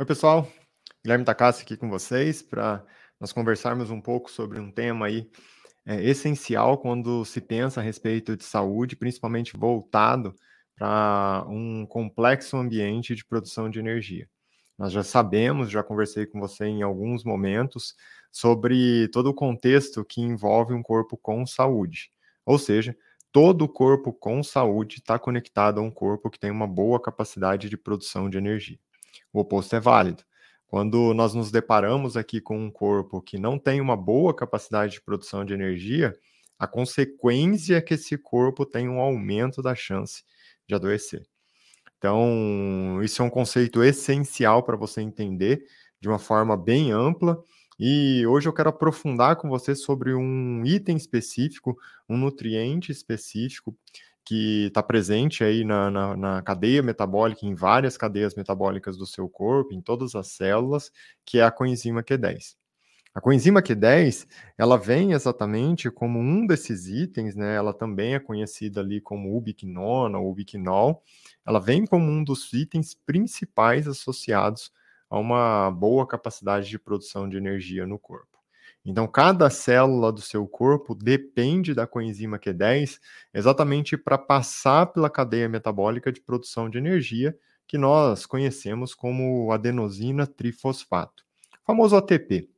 Oi, pessoal. Guilherme Takassi aqui com vocês para nós conversarmos um pouco sobre um tema aí é, essencial quando se pensa a respeito de saúde, principalmente voltado para um complexo ambiente de produção de energia. Nós já sabemos, já conversei com você em alguns momentos sobre todo o contexto que envolve um corpo com saúde. Ou seja, todo corpo com saúde está conectado a um corpo que tem uma boa capacidade de produção de energia o oposto é válido. Quando nós nos deparamos aqui com um corpo que não tem uma boa capacidade de produção de energia, a consequência é que esse corpo tem um aumento da chance de adoecer. Então, isso é um conceito essencial para você entender de uma forma bem ampla. E hoje eu quero aprofundar com você sobre um item específico, um nutriente específico que está presente aí na, na, na, cadeia metabólica, em várias cadeias metabólicas do seu corpo, em todas as células, que é a coenzima Q10. A coenzima Q10, ela vem exatamente como um desses itens, né? Ela também é conhecida ali como ubiquinona ou ubiquinol. Ela vem como um dos itens principais associados a uma boa capacidade de produção de energia no corpo. Então, cada célula do seu corpo depende da coenzima Q10 exatamente para passar pela cadeia metabólica de produção de energia, que nós conhecemos como adenosina trifosfato, famoso ATP.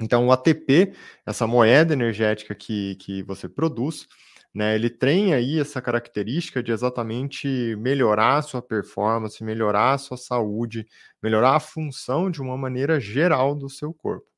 Então, o ATP, essa moeda energética que, que você produz, né, ele tem aí essa característica de exatamente melhorar a sua performance, melhorar a sua saúde, melhorar a função de uma maneira geral do seu corpo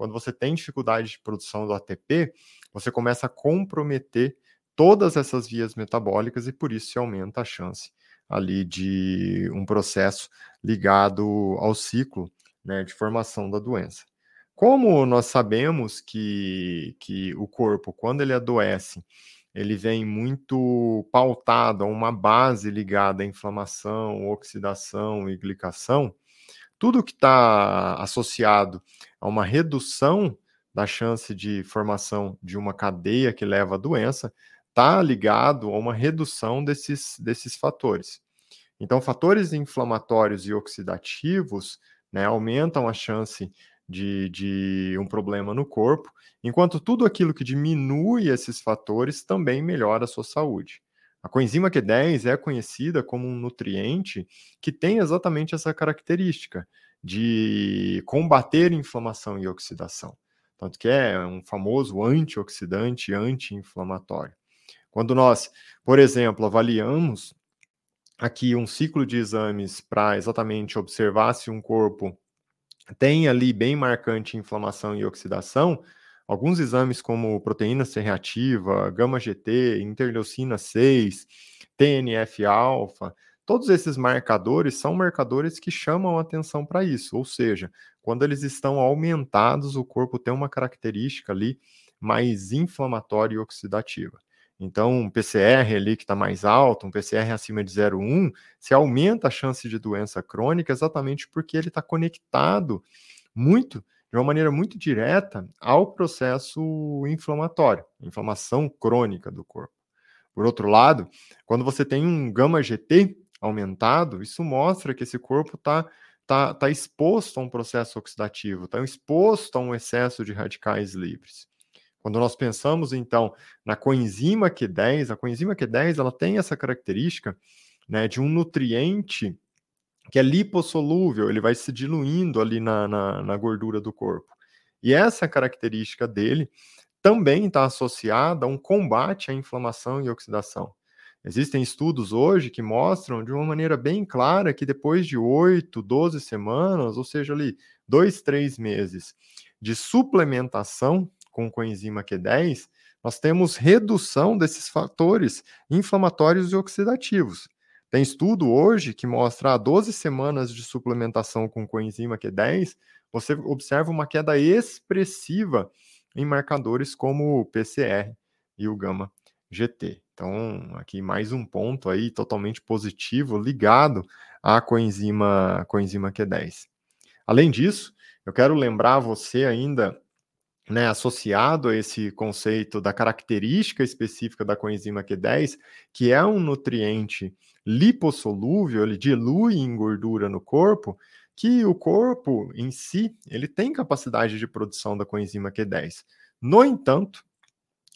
quando você tem dificuldade de produção do ATP, você começa a comprometer todas essas vias metabólicas e por isso se aumenta a chance ali de um processo ligado ao ciclo né, de formação da doença. Como nós sabemos que, que o corpo, quando ele adoece, ele vem muito pautado a uma base ligada à inflamação, oxidação e glicação, tudo que está associado a uma redução da chance de formação de uma cadeia que leva à doença está ligado a uma redução desses, desses fatores. Então, fatores inflamatórios e oxidativos né, aumentam a chance de, de um problema no corpo, enquanto tudo aquilo que diminui esses fatores também melhora a sua saúde. A coenzima Q10 é conhecida como um nutriente que tem exatamente essa característica de combater inflamação e oxidação. Tanto que é um famoso antioxidante anti-inflamatório. Quando nós, por exemplo, avaliamos aqui um ciclo de exames para exatamente observar se um corpo tem ali bem marcante inflamação e oxidação, Alguns exames como proteína C reativa, gama-GT, interleucina 6, TNF-alfa, todos esses marcadores são marcadores que chamam atenção para isso, ou seja, quando eles estão aumentados, o corpo tem uma característica ali mais inflamatória e oxidativa. Então, um PCR ali que está mais alto, um PCR acima de 0,1, se aumenta a chance de doença crônica exatamente porque ele está conectado muito de uma maneira muito direta ao processo inflamatório, inflamação crônica do corpo. Por outro lado, quando você tem um gama GT aumentado, isso mostra que esse corpo está tá, tá exposto a um processo oxidativo, está exposto a um excesso de radicais livres. Quando nós pensamos, então, na coenzima Q10, a coenzima Q10 ela tem essa característica né, de um nutriente que é lipossolúvel, ele vai se diluindo ali na, na, na gordura do corpo. E essa característica dele também está associada a um combate à inflamação e oxidação. Existem estudos hoje que mostram de uma maneira bem clara que depois de 8, 12 semanas, ou seja, ali, dois, três meses de suplementação com coenzima Q10, nós temos redução desses fatores inflamatórios e oxidativos. Tem estudo hoje que mostra a 12 semanas de suplementação com coenzima Q10, você observa uma queda expressiva em marcadores como o PCR e o gama GT. Então, aqui mais um ponto aí totalmente positivo ligado à coenzima, coenzima Q10. Além disso, eu quero lembrar você ainda né, associado a esse conceito da característica específica da coenzima Q10, que é um nutriente lipossolúvel, ele dilui em gordura no corpo, que o corpo em si, ele tem capacidade de produção da coenzima Q10. No entanto,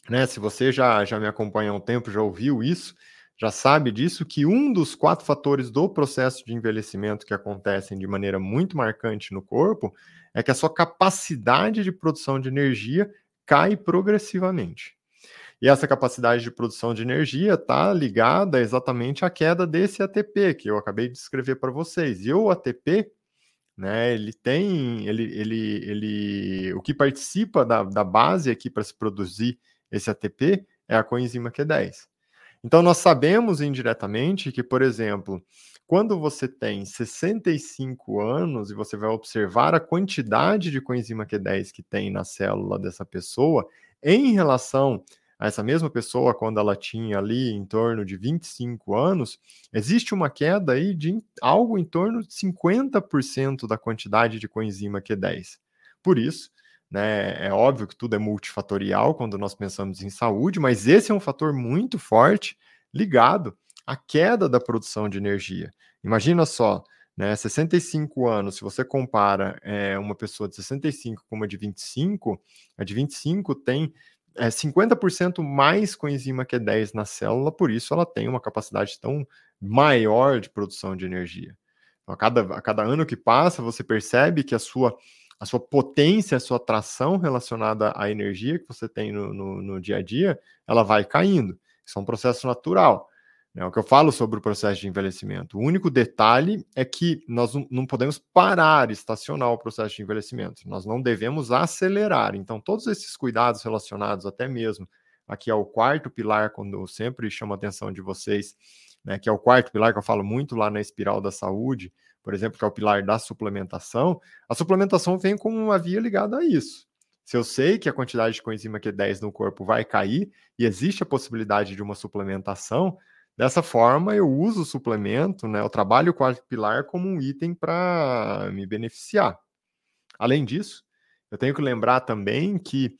né, se você já, já me acompanha há um tempo, já ouviu isso, já sabe disso, que um dos quatro fatores do processo de envelhecimento que acontecem de maneira muito marcante no corpo é que a sua capacidade de produção de energia cai progressivamente. E essa capacidade de produção de energia está ligada exatamente à queda desse ATP que eu acabei de descrever para vocês. E o ATP, né, ele tem, ele, ele, ele, o que participa da, da base aqui para se produzir esse ATP é a coenzima Q10. Então, nós sabemos indiretamente que, por exemplo, quando você tem 65 anos e você vai observar a quantidade de coenzima Q10 que tem na célula dessa pessoa, em relação essa mesma pessoa quando ela tinha ali em torno de 25 anos, existe uma queda aí de algo em torno de 50% da quantidade de coenzima Q10. Por isso, né? É óbvio que tudo é multifatorial quando nós pensamos em saúde, mas esse é um fator muito forte ligado à queda da produção de energia. Imagina só, né, 65 anos, se você compara é, uma pessoa de 65 com uma de 25, a de 25 tem é, 50% mais coenzima Q10 na célula, por isso ela tem uma capacidade tão maior de produção de energia. Então, a, cada, a cada ano que passa, você percebe que a sua a sua potência, a sua tração relacionada à energia que você tem no, no, no dia a dia, ela vai caindo. Isso é um processo natural. Né? O que eu falo sobre o processo de envelhecimento. O único detalhe é que nós não podemos parar, estacionar o processo de envelhecimento. Nós não devemos acelerar. Então, todos esses cuidados relacionados, até mesmo aqui ao quarto pilar, quando eu sempre chamo a atenção de vocês, né, que é o quarto pilar que eu falo muito lá na espiral da saúde, por exemplo, que é o pilar da suplementação, a suplementação vem como uma via ligada a isso. Se eu sei que a quantidade de coenzima Q10 no corpo vai cair e existe a possibilidade de uma suplementação, dessa forma eu uso o suplemento, né, eu trabalho o quarto pilar como um item para me beneficiar. Além disso, eu tenho que lembrar também que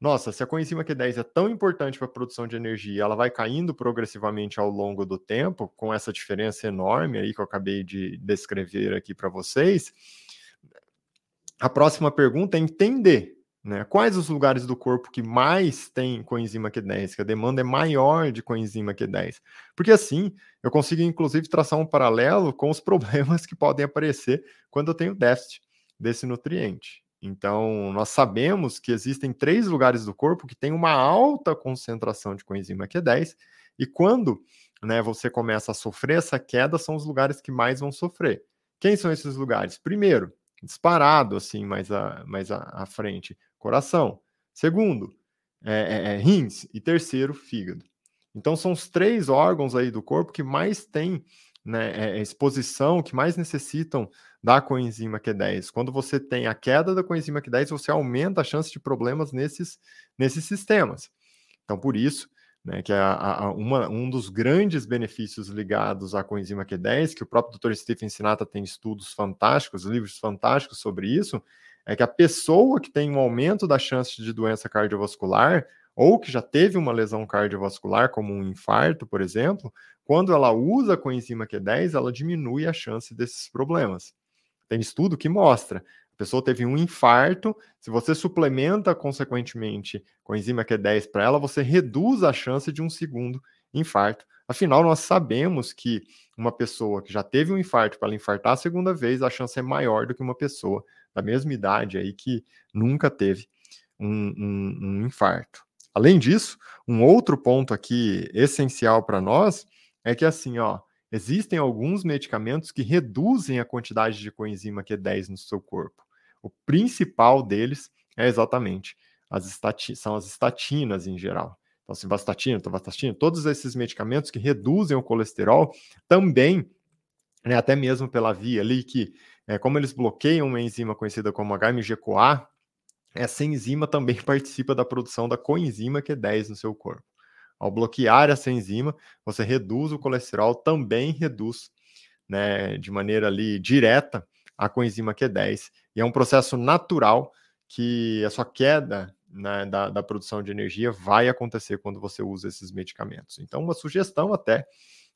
nossa, se a coenzima Q10 é tão importante para a produção de energia, ela vai caindo progressivamente ao longo do tempo, com essa diferença enorme aí que eu acabei de descrever aqui para vocês. A próxima pergunta é entender né, quais os lugares do corpo que mais tem coenzima Q10, que a demanda é maior de coenzima Q10. Porque assim, eu consigo inclusive traçar um paralelo com os problemas que podem aparecer quando eu tenho déficit desse nutriente. Então, nós sabemos que existem três lugares do corpo que têm uma alta concentração de coenzima Q10, e quando né, você começa a sofrer essa queda, são os lugares que mais vão sofrer. Quem são esses lugares? Primeiro, disparado, assim, mais, a, mais à frente, coração. Segundo, é, é, é, rins. E terceiro, fígado. Então, são os três órgãos aí do corpo que mais têm né, é, é, exposição, que mais necessitam da coenzima Q10. Quando você tem a queda da coenzima Q10, você aumenta a chance de problemas nesses, nesses sistemas. Então, por isso, né, que é um dos grandes benefícios ligados à coenzima Q10, que o próprio Dr. Stephen Sinatra tem estudos fantásticos, livros fantásticos sobre isso, é que a pessoa que tem um aumento da chance de doença cardiovascular, ou que já teve uma lesão cardiovascular, como um infarto, por exemplo, quando ela usa a coenzima Q10, ela diminui a chance desses problemas. Tem estudo que mostra. A pessoa teve um infarto, se você suplementa consequentemente coenzima Q10 para ela, você reduz a chance de um segundo infarto. Afinal, nós sabemos que uma pessoa que já teve um infarto para ela infartar a segunda vez, a chance é maior do que uma pessoa da mesma idade aí que nunca teve um, um, um infarto. Além disso, um outro ponto aqui essencial para nós é que assim, ó, Existem alguns medicamentos que reduzem a quantidade de coenzima Q10 no seu corpo. O principal deles é exatamente as estatinas, são as estatinas em geral. Então, simvastatina, tovastatina, todos esses medicamentos que reduzem o colesterol também, né, até mesmo pela via ali que, é, como eles bloqueiam uma enzima conhecida como HMG-CoA, essa enzima também participa da produção da coenzima Q10 no seu corpo. Ao bloquear essa enzima, você reduz o colesterol, também reduz, né, de maneira ali direta, a coenzima Q10. E é um processo natural que a sua queda né, da, da, produção de energia vai acontecer quando você usa esses medicamentos. Então, uma sugestão até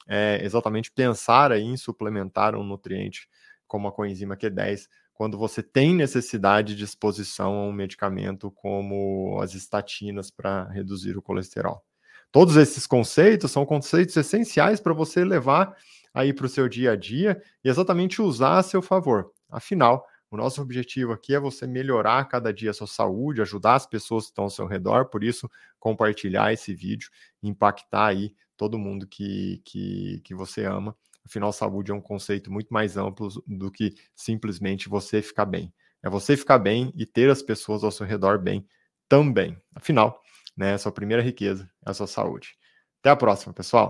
é exatamente pensar aí em suplementar um nutriente como a coenzima Q10 quando você tem necessidade de exposição a um medicamento como as estatinas para reduzir o colesterol. Todos esses conceitos são conceitos essenciais para você levar aí para o seu dia a dia e exatamente usar a seu favor. Afinal, o nosso objetivo aqui é você melhorar cada dia a sua saúde, ajudar as pessoas que estão ao seu redor, por isso compartilhar esse vídeo, impactar aí todo mundo que, que, que você ama. Afinal, saúde é um conceito muito mais amplo do que simplesmente você ficar bem. É você ficar bem e ter as pessoas ao seu redor bem também. Afinal, né, a sua primeira riqueza é a sua saúde. Até a próxima, pessoal.